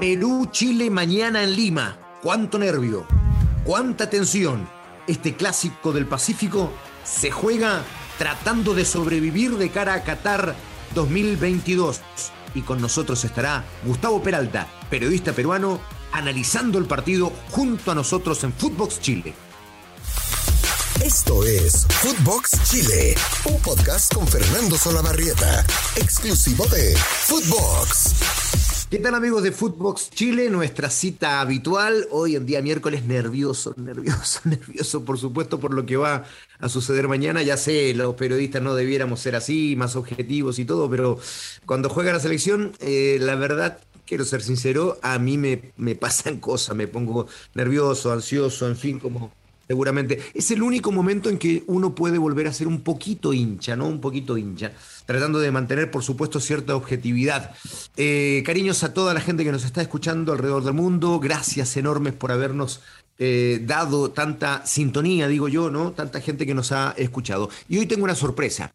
Perú-Chile mañana en Lima. ¿Cuánto nervio? ¿Cuánta tensión? Este clásico del Pacífico se juega tratando de sobrevivir de cara a Qatar 2022. Y con nosotros estará Gustavo Peralta, periodista peruano, analizando el partido junto a nosotros en Footbox Chile. Esto es Footbox Chile, un podcast con Fernando Solabarrieta, exclusivo de Footbox. ¿Qué tal amigos de Footbox Chile? Nuestra cita habitual, hoy en día miércoles, nervioso, nervioso, nervioso, por supuesto, por lo que va a suceder mañana. Ya sé, los periodistas no debiéramos ser así, más objetivos y todo, pero cuando juega la selección, eh, la verdad quiero ser sincero, a mí me, me pasan cosas, me pongo nervioso, ansioso, en fin, como seguramente. Es el único momento en que uno puede volver a ser un poquito hincha, ¿no? Un poquito hincha, tratando de mantener, por supuesto, cierta objetividad. Eh, cariños a toda la gente que nos está escuchando alrededor del mundo, gracias enormes por habernos eh, dado tanta sintonía, digo yo, ¿no? Tanta gente que nos ha escuchado. Y hoy tengo una sorpresa.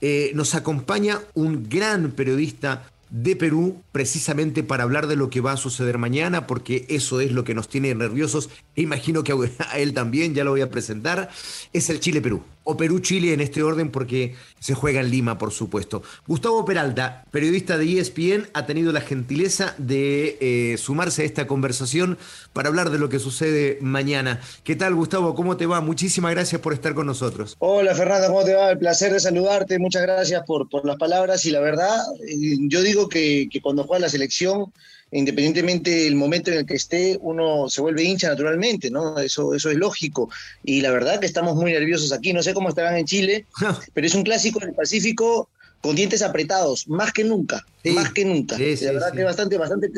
Eh, nos acompaña un gran periodista de Perú precisamente para hablar de lo que va a suceder mañana, porque eso es lo que nos tiene nerviosos. E imagino que a él también, ya lo voy a presentar. Es el Chile-Perú, o Perú-Chile en este orden, porque se juega en Lima, por supuesto. Gustavo Peralta, periodista de ESPN, ha tenido la gentileza de eh, sumarse a esta conversación para hablar de lo que sucede mañana. ¿Qué tal, Gustavo? ¿Cómo te va? Muchísimas gracias por estar con nosotros. Hola, Fernanda, ¿cómo te va? El placer de saludarte. Muchas gracias por, por las palabras. Y la verdad, eh, yo digo que, que cuando juega la selección, independientemente del momento en el que esté, uno se vuelve hincha naturalmente, ¿no? Eso, eso es lógico. Y la verdad que estamos muy nerviosos aquí. No sé cómo estarán en Chile, pero es un clásico del Pacífico con dientes apretados, más que nunca, más que nunca. Sí, la verdad que bastante, bastante,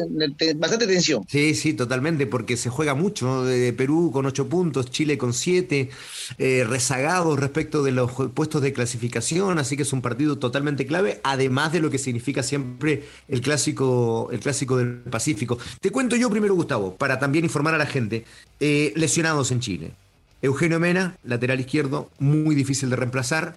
bastante tensión. Sí, sí, totalmente, porque se juega mucho. Perú con ocho puntos, Chile con siete, eh, rezagados respecto de los puestos de clasificación, así que es un partido totalmente clave, además de lo que significa siempre el clásico, el clásico del Pacífico. Te cuento yo primero, Gustavo, para también informar a la gente. Eh, lesionados en Chile. Eugenio Mena, lateral izquierdo, muy difícil de reemplazar.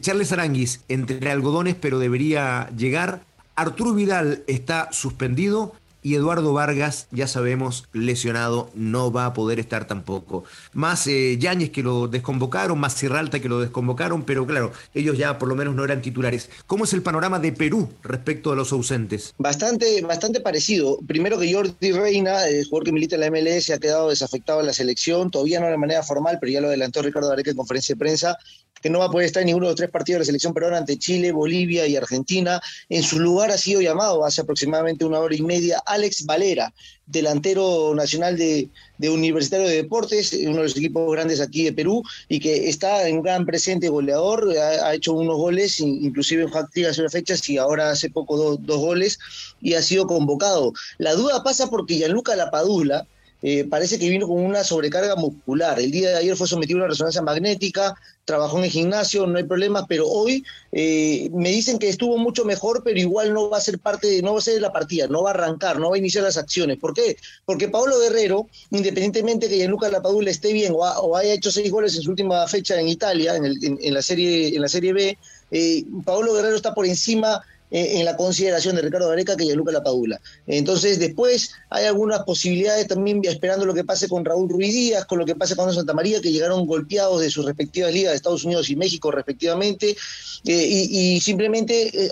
Charles Aranguis entre algodones, pero debería llegar. Arturo Vidal está suspendido y Eduardo Vargas, ya sabemos, lesionado, no va a poder estar tampoco. Más eh, Yáñez que lo desconvocaron, más Cirralta que lo desconvocaron, pero claro, ellos ya por lo menos no eran titulares. ¿Cómo es el panorama de Perú respecto a los ausentes? Bastante, bastante parecido. Primero que Jordi Reina, el jugador que milita en la MLS, ha quedado desafectado en la selección, todavía no de manera formal, pero ya lo adelantó Ricardo Areca en conferencia de prensa que no va a poder estar en ninguno de los tres partidos de la selección peruana ante Chile, Bolivia y Argentina. En su lugar ha sido llamado hace aproximadamente una hora y media Alex Valera, delantero nacional de, Universitario de Deportes, uno de los equipos grandes aquí de Perú, y que está en gran presente goleador, ha, hecho unos goles, inclusive en hace una fecha, y ahora hace poco dos goles, y ha sido convocado. La duda pasa porque Gianluca Lapadula, eh, parece que vino con una sobrecarga muscular. El día de ayer fue sometido a una resonancia magnética, trabajó en el gimnasio, no hay problemas, pero hoy eh, me dicen que estuvo mucho mejor, pero igual no va a ser parte, de, no va a ser de la partida, no va a arrancar, no va a iniciar las acciones. ¿Por qué? Porque Pablo Guerrero, independientemente que Gianluca Lapadula esté bien o, haya hecho seis goles en su última fecha en Italia, en, la, serie, en la Serie B, eh, Pablo Guerrero está por encima eh, en la consideración de Ricardo Gareca que Gianluca Lapadula. Entonces, después hay algunas posibilidades también esperando lo que pase con Raúl Ruiz Díaz, con lo que pase con Santa María, que llegaron golpeados de sus respectivas ligas de Estados Unidos y México, respectivamente, eh, y, simplemente eh,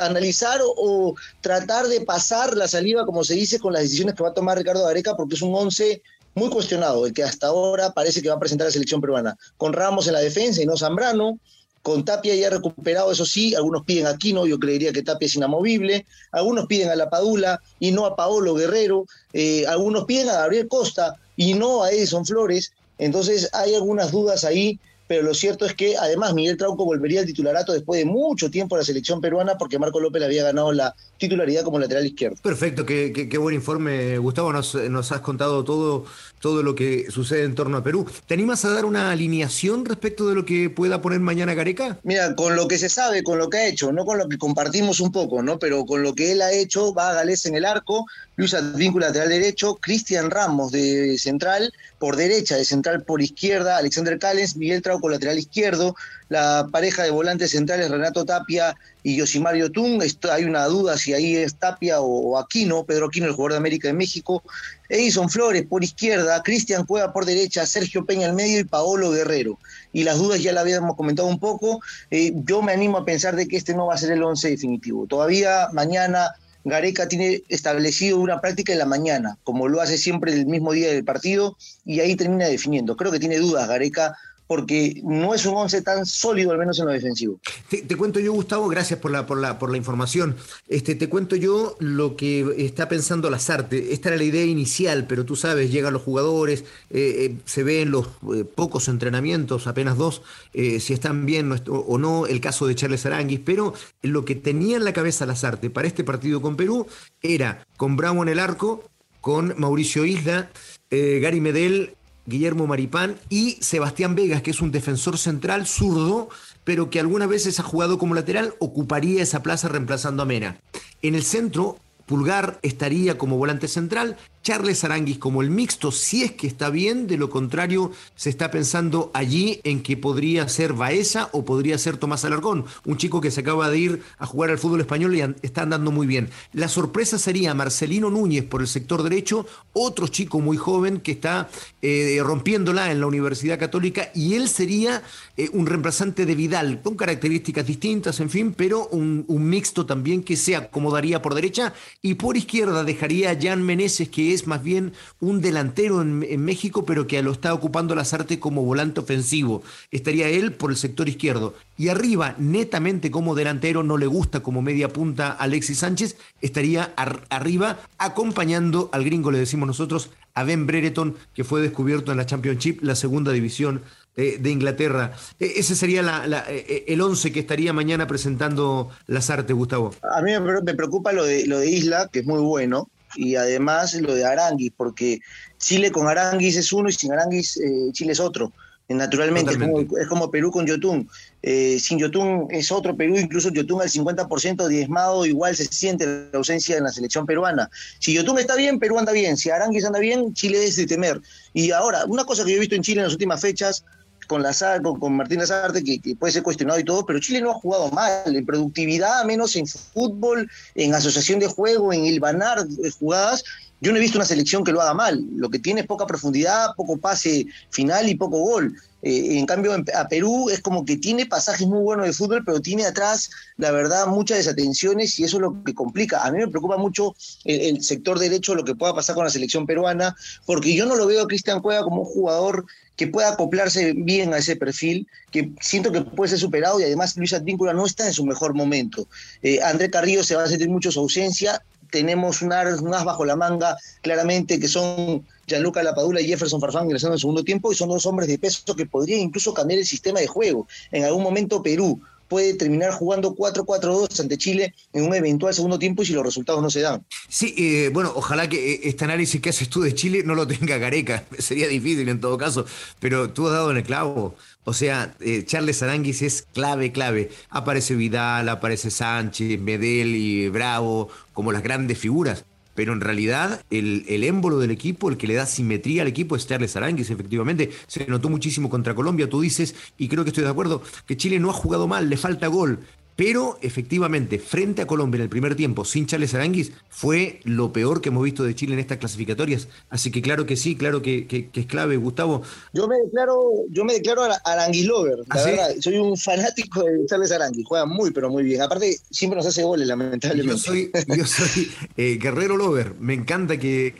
analizar o, tratar de pasar la saliva, como se dice, con las decisiones que va a tomar Ricardo Gareca, porque es un once muy cuestionado, el que hasta ahora parece que va a presentar la selección peruana, con Ramos en la defensa y no Zambrano, con Tapia ya recuperado, eso sí, algunos piden a Quino, yo creería que Tapia es inamovible, algunos piden a La Padula y no a Paolo Guerrero, eh, algunos piden a Gabriel Costa y no a Edison Flores, entonces hay algunas dudas ahí, pero lo cierto es que además Miguel Trauco volvería al titularato después de mucho tiempo a la selección peruana porque Marco López le había ganado la titularidad como lateral izquierdo. Perfecto, qué, qué, buen informe, Gustavo, nos, nos has contado todo todo lo que sucede en torno a Perú. ¿Te animas a dar una alineación respecto de lo que pueda poner mañana Gareca? Mira, con lo que se sabe, con lo que ha hecho, no con lo que compartimos un poco, ¿no? Pero con lo que él ha hecho, va a Gales en el arco, Luis Advíncula lateral derecho, Cristian Ramos de central por derecha, de central por izquierda, Alexander Callens, Miguel Trauco Lateral izquierdo, la pareja de volantes centrales Renato Tapia y Yosimario Tung, hay una duda si ahí es Tapia o, Aquino, Pedro Aquino, el jugador de América de México, Edison Flores por izquierda, Cristian Cueva por derecha, Sergio Peña al medio y Paolo Guerrero. Y las dudas ya la habíamos comentado un poco, eh, yo me animo a pensar de que este no va a ser el once definitivo. Todavía mañana Gareca tiene establecido una práctica en la mañana, como lo hace siempre el mismo día del partido, y ahí termina definiendo. Creo que tiene dudas Gareca porque no es un once tan sólido, al menos en lo defensivo. Te, cuento yo, Gustavo, gracias por la, por la, por la información. Este, te cuento yo lo que está pensando Lazarte. Esta era la idea inicial, pero tú sabes, llegan los jugadores, eh, eh, se ven los eh, pocos entrenamientos, apenas dos, si están bien o no, el caso de Charles Aranguis, pero lo que tenía en la cabeza Lazarte para este partido con Perú era con Bravo en el arco, con Mauricio Isla, Gary Medel Guillermo Maripán y Sebastián Vegas, que es un defensor central zurdo, pero que algunas veces ha jugado como lateral, ocuparía esa plaza reemplazando a Mena. En el centro, Pulgar estaría como volante central, Charles Aranguis como el mixto, si es que está bien, de lo contrario se está pensando allí en que podría ser Baeza o podría ser Tomás Alargón, un chico que se acaba de ir a jugar al fútbol español y está andando muy bien. La sorpresa sería Marcelino Núñez por el sector derecho, otro chico muy joven que está eh, rompiéndola en la Universidad Católica y él sería eh, un reemplazante de Vidal, con características distintas, en fin, pero un, mixto también que se acomodaría por derecha y por izquierda dejaría a Jan Meneses que es más bien un delantero en, México, pero que lo está ocupando las artes como volante ofensivo. Estaría él por el sector izquierdo. Y arriba, netamente como delantero, no le gusta como media punta Alexis Sánchez, estaría arriba acompañando al gringo, le decimos nosotros, a Ben Brereton, que fue descubierto en la Championship, la segunda división de Inglaterra. E, ese sería eh, eh, el 11 que estaría mañana presentando las artes, Gustavo. A mí me preocupa lo de, lo de Isla, que es muy bueno, y además lo de Aranguis, porque Chile con Aranguis es uno y sin Aranguis eh, Chile es otro. Naturalmente, es como, Perú con Yotun. Eh, sin Yotun es otro Perú, incluso Yotun al 50% diezmado, igual se siente la ausencia en la selección peruana. Si Yotun está bien, Perú anda bien. Si Aranguis anda bien, Chile es de temer. Y ahora, una cosa que yo he visto en Chile en las últimas fechas, con, la, con, con Martín Lazarte, que, que, puede ser cuestionado y todo, pero Chile no ha jugado mal en productividad, menos en fútbol, en asociación de juego, en hilvanar jugadas. Yo no he visto una selección que lo haga mal. Lo que tiene es poca profundidad, poco pase final y poco gol. Eh, en cambio, a Perú es como que tiene pasajes muy buenos de fútbol, pero tiene atrás, la verdad, muchas desatenciones y eso es lo que complica. A mí me preocupa mucho el, el sector derecho, lo que pueda pasar con la selección peruana, porque yo no lo veo a Cristian Cueva como un jugador que pueda acoplarse bien a ese perfil, que siento que puede ser superado y además Luis Advíncula no está en su mejor momento. Eh, André Carrillo se va a sentir mucho su ausencia, tenemos un as, bajo la manga claramente que son Gianluca Lapadula y Jefferson Farfán ingresando en el segundo tiempo y son dos hombres de peso que podrían incluso cambiar el sistema de juego. En algún momento Perú puede terminar jugando 4-4-2 ante Chile en un eventual segundo tiempo y si los resultados no se dan. Sí, eh, bueno, ojalá que eh, este análisis que haces tú de Chile no lo tenga Gareca, sería difícil en todo caso, pero tú has dado en el clavo. O sea, eh, Charles Aranguis es clave, clave. Aparece Vidal, aparece Sánchez, Medel y Bravo como las grandes figuras pero en realidad el, el, émbolo del equipo, el que le da simetría al equipo es Charles Aranguis, efectivamente. Se notó muchísimo contra Colombia, tú dices, y creo que estoy de acuerdo, que Chile no ha jugado mal, le falta gol, pero efectivamente, frente a Colombia en el primer tiempo, sin Charles Aranguis, fue lo peor que hemos visto de Chile en estas clasificatorias. Así que claro que sí, claro que, es clave, Gustavo. Yo me declaro, yo me declaro Aranguis Lover, la ¿Ah, verdad. Soy un fanático de Charles Aranguis, juega muy, pero muy bien. Aparte, siempre nos hace goles, lamentablemente. Yo soy, yo soy eh, Guerrero Lover. Me encanta que.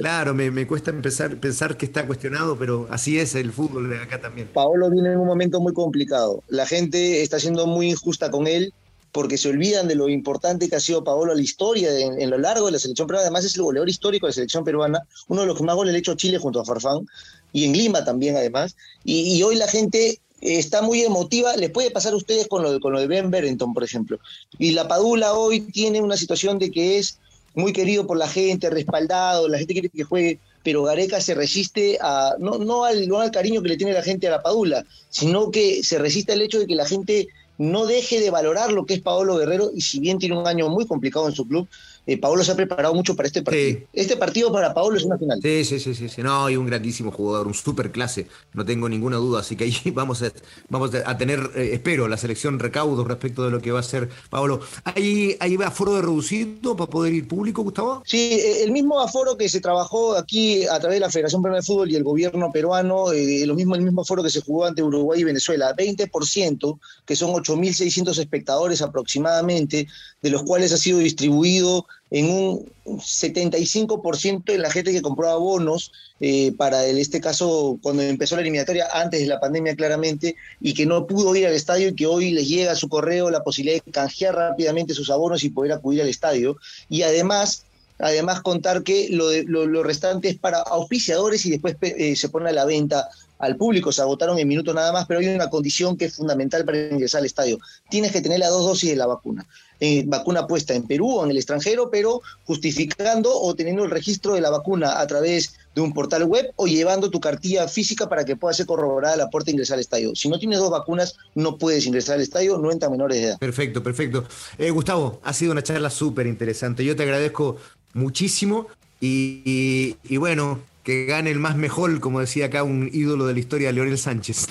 claro, me, cuesta empezar pensar que está cuestionado, pero así es el fútbol de acá también. Paolo viene en un momento muy complicado. La gente está siendo muy injusta con él porque se olvidan de lo importante que ha sido Paolo a la historia en, lo largo de la selección peruana. Además, es el goleador histórico de la selección peruana, uno de los que más goles le ha hecho Chile junto a Farfán, y en Lima también, además. Y, hoy la gente está muy emotiva. Les puede pasar a ustedes con lo, de, con lo de Ben Berenton, por ejemplo. Y la Padula hoy tiene una situación de que es muy querido por la gente, respaldado, la gente quiere que juegue, pero Gareca se resiste a, no, no al cariño que le tiene la gente a la Padula, sino que se resiste al hecho de que la gente no deje de valorar lo que es Paolo Guerrero y si bien tiene un año muy complicado en su club, eh, Paolo se ha preparado mucho para este partido. Este partido para Paolo es una final. Sí, sí, sí, sí, No, hay un grandísimo jugador, un super clase, no tengo ninguna duda. Así que ahí vamos a, vamos a tener, eh, espero, la selección recaudos respecto de lo que va a ser Paolo. ¿Hay, ¿Ahí va aforo de reducido para poder ir público, Gustavo? Sí, eh, el mismo aforo que se trabajó aquí a través de la Federación Peruana de Fútbol y el gobierno peruano, lo mismo, el mismo aforo que se jugó ante Uruguay y Venezuela, 20%, que son 8.600 espectadores aproximadamente, de los cuales ha sido distribuido en un 75% de la gente que compró abonos eh, para el, este caso cuando empezó la eliminatoria antes de la pandemia claramente y que no pudo ir al estadio y que hoy les llega a su correo la posibilidad de canjear rápidamente sus abonos y poder acudir al estadio. Y además además contar que lo, de, lo, restante es para auspiciadores y después eh, se pone a la venta al público, se agotaron en minutos nada más, pero hay una condición que es fundamental para ingresar al estadio. Tienes que tener las dos dosis de la vacuna. Eh, vacuna puesta en Perú o en el extranjero, pero justificando o teniendo el registro de la vacuna a través de un portal web o llevando tu cartilla física para que pueda ser corroborada la puerta de ingresar al estadio. Si no tienes dos vacunas, no puedes ingresar al estadio, no entra menores de edad. Perfecto, perfecto. Eh, Gustavo, ha sido una charla súper interesante. Yo te agradezco muchísimo y, bueno, que gane el más mejor, como decía acá un ídolo de la historia, Leonel Sánchez.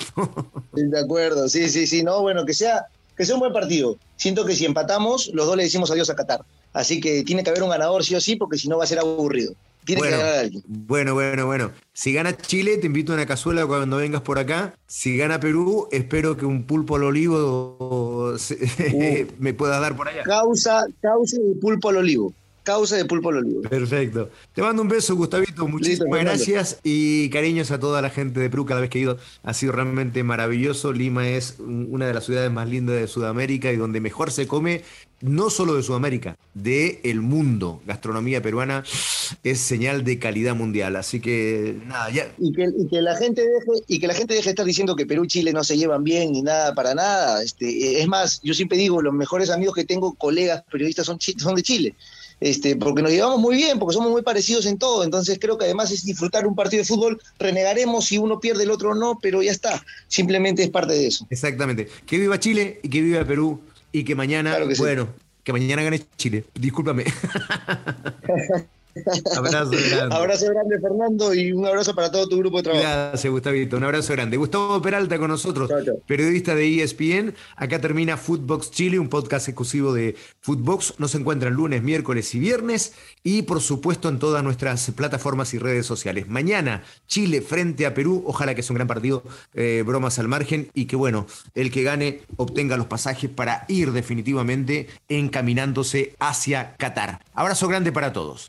de acuerdo, sí, sí, sí, no, bueno, que sea, que sea un buen partido. Siento que si empatamos, los dos le decimos adiós a Qatar. Así que tiene que haber un ganador sí o sí, porque si no va a ser aburrido. Tiene bueno, que ganar alguien. Bueno, bueno, bueno. Si gana Chile, te invito a una cazuela cuando vengas por acá. Si gana Perú, espero que un pulpo al olivo me pueda dar por allá. Causa, causa de pulpo al olivo causa de Pulpo al Olivo. Perfecto. Te mando un beso, Gustavito. Muchísimas gracias y cariños a toda la gente de Perú cada vez que he ido. Ha sido realmente maravilloso. Lima es una de las ciudades más lindas de Sudamérica y donde mejor se come, no solo de Sudamérica, de el mundo. Gastronomía peruana es señal de calidad mundial. Así que nada, ya. Y que, la gente deje, y que la gente deje estar diciendo que Perú y Chile no se llevan bien ni nada para nada. Este, es más, yo siempre digo, los mejores amigos que tengo, colegas periodistas, son, son de Chile este, porque nos llevamos muy bien, porque somos muy parecidos en todo, entonces creo que además es disfrutar un partido de fútbol, renegaremos si uno pierde el otro no, pero ya está, simplemente es parte de eso. Exactamente, que viva Chile y que viva Perú y que mañana, bueno, que mañana gane Chile, discúlpame. Abrazo grande. abrazo grande, Fernando, y un abrazo para todo tu grupo de trabajo. Gracias, Gustavito. Un abrazo grande. Gustavo Peralta con nosotros, periodista de ESPN. Acá termina Footbox Chile, un podcast exclusivo de Footbox. Nos encuentran lunes, miércoles y viernes, y por supuesto en todas nuestras plataformas y redes sociales. Mañana, Chile frente a Perú. Ojalá que sea un gran partido, eh, bromas al margen, y que bueno, el que gane obtenga los pasajes para ir definitivamente encaminándose hacia Qatar. Abrazo grande para todos.